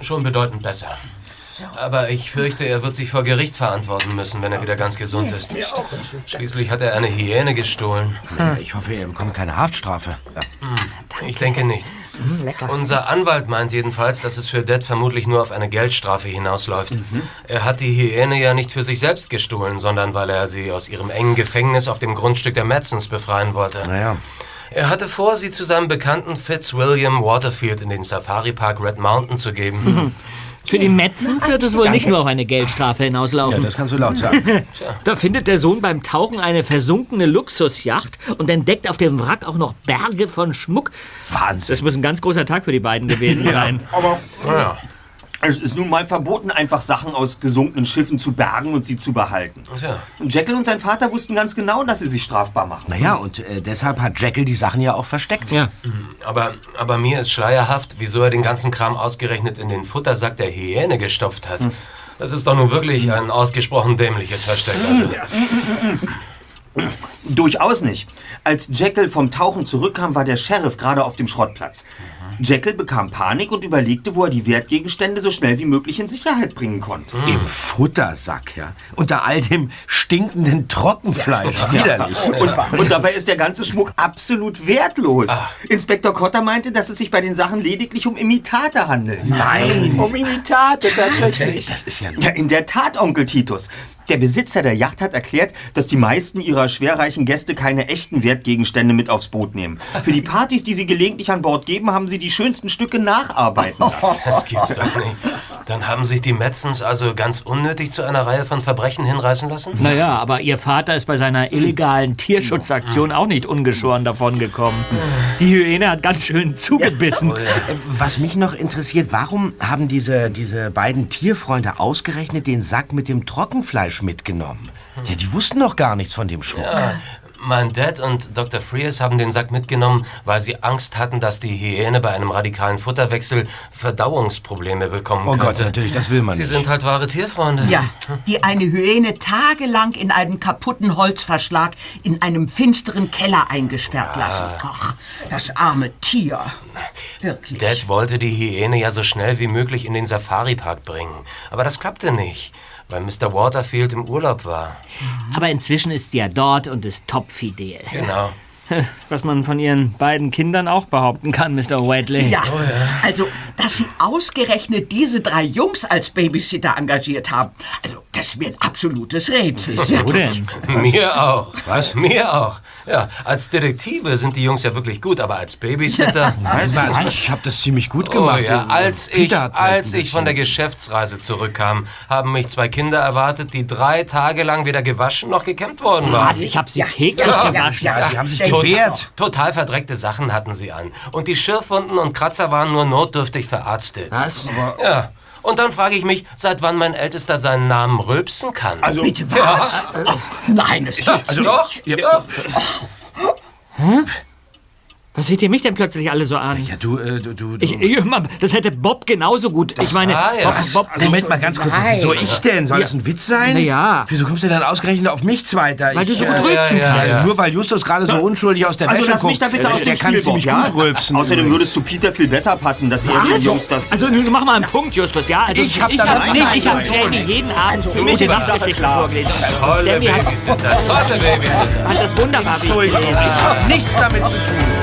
Schon bedeutend besser. Aber ich fürchte, er wird sich vor Gericht verantworten müssen, wenn er wieder ganz gesund ist. Schließlich hat er eine Hyäne gestohlen. Ja, Ich hoffe, er bekommt keine Haftstrafe. Ja. Ich denke nicht. Unser Anwalt meint jedenfalls, dass es für Dead vermutlich nur auf eine Geldstrafe hinausläuft. Er hat die Hyäne ja nicht für sich selbst gestohlen, sondern weil er sie aus ihrem engen Gefängnis auf dem Grundstück der Madsons befreien wollte. Naja. Er hatte vor, sie zu seinem Bekannten Fitzwilliam Waterfield in den Safari-Park Red Mountain zu geben. Für die Metzens wird es wohl nicht nur auf eine Geldstrafe hinauslaufen. Ja, das kannst du laut sagen. da findet der Sohn beim Tauchen eine versunkene Luxusjacht und entdeckt auf dem Wrack auch noch Berge von Schmuck. Wahnsinn. Das muss ein ganz großer Tag für die beiden gewesen sein. Aber Ja. Es ist nun mal verboten, einfach Sachen aus gesunkenen Schiffen zu bergen und sie zu behalten. Tja. Und Jekyll und sein Vater wussten ganz genau, dass sie sich strafbar machen. Naja, und äh, deshalb hat Jekyll die Sachen ja auch versteckt. Ja. Aber, aber mir ist schleierhaft, wieso er den ganzen Kram ausgerechnet in den Futtersack der Hyäne gestopft hat. Das ist doch nun wirklich ein ausgesprochen dämliches Versteck. Also. Durchaus nicht. Als Jekyll vom Tauchen zurückkam, war der Sheriff gerade auf dem Schrottplatz. Jekyll bekam Panik und überlegte, wo er die Wertgegenstände so schnell wie möglich in Sicherheit bringen konnte. Im Futtersack, ja. Unter all dem stinkenden Trockenfleisch. Widerlich. Und, und dabei ist der ganze Schmuck absolut wertlos. Inspektor Cotter meinte, dass es sich bei den Sachen lediglich um Imitate handelt. Nein. Um Imitate tatsächlich. Das ist ja... Ja, in der Tat, Onkel Titus. Der Besitzer der Yacht hat erklärt, dass die meisten ihrer schwerreichen Gäste keine echten Wertgegenstände mit aufs Boot nehmen. Für die Partys, die sie gelegentlich an Bord geben, haben sie die schönsten Stücke nacharbeiten lassen. Das gibt's doch nicht. Dann haben sich die Metzens also ganz unnötig zu einer Reihe von Verbrechen hinreißen lassen? Naja, aber Ihr Vater ist bei seiner illegalen Tierschutzaktion auch nicht ungeschoren davongekommen. Die Hyäne hat ganz schön zugebissen. Äh, Was mich noch interessiert, warum haben diese, diese beiden Tierfreunde ausgerechnet den Sack mit dem Trockenfleisch mitgenommen? Ja, die wussten doch gar nichts von dem Schmuck. Ja, mein Dad und Dr. Frears haben den Sack mitgenommen, weil sie Angst hatten, dass die Hyäne bei einem radikalen Futterwechsel Verdauungsprobleme bekommen Oh könnte. Gott, natürlich, das will man Sie nicht. sind halt wahre Tierfreunde. Ja, die eine Hyäne tagelang in einem kaputten Holzverschlag in einem finsteren Keller eingesperrt lassen. Ach, das arme Tier. Wirklich. Dad wollte die Hyäne ja so schnell wie möglich in den Safari-Park bringen. Aber das klappte nicht, weil Mr. Waterfield im Urlaub war. Aber inzwischen ist sie ja dort und ist topfidel. Genau. Was man von ihren beiden Kindern auch behaupten kann, Mr. Whateley. Ja, also, dass Sie ausgerechnet diese drei Jungs als Babysitter engagiert haben, also, das ist mir ein absolutes Rätsel. Mir auch. Was? Mir auch. Ja, als Detektive sind die Jungs ja wirklich gut, aber als Babysitter. Weiß also, ich habe das ziemlich gut Oh gemacht. ja, als ich, vielleicht als ich von der Geschäftsreise zurückkam, haben mich zwei Kinder erwartet, die drei Tage lang weder gewaschen noch gekämmt worden waren. Was? Ich hab sie täglich gewaschen. Ja, die haben sich Tot- gewehrt. Total verdreckte Sachen hatten sie an. Und die Schürfwunden und Kratzer waren nur notdürftig verarztet. Was? Ja. Und dann frage ich mich, seit wann mein Ältester seinen Namen rülpsen kann. Also, bitte Ja. was? Nein, es Ja, also, doch, doch. Hä? Was seht ihr mich denn plötzlich alle so an? Ja, du, äh, du, du. Ich, ich, das hätte Bob genauso gut. ich meine, war ja. Bob, Bob, Moment mal ganz kurz. Nein. Wieso ich denn? Soll Ja. das ein Witz sein? Na ja. Wieso kommst du denn ausgerechnet auf mich Zweiter? Weil ich, du so gut äh, rülpsen ja, kannst. ja, Nur weil Justus gerade so unschuldig aus der Also Wäsche lass mich da bitte Der- aus der dem kann Spiel, Bob, ja? gut rülpsen. Außerdem würdest du Peter viel besser passen, dass er den Jungs das... Also mach mal einen Punkt, Justus, ja? Also, Ich hab ich hab, nichts ich zu hab. Jamie jeden Abend für mich ist die Sache Sachgeschichten klar. vorgelesen. Tolle Babysitter, tolle Babysitter. hat das wunderbar Entschuldigung, ich habe nichts damit zu tun.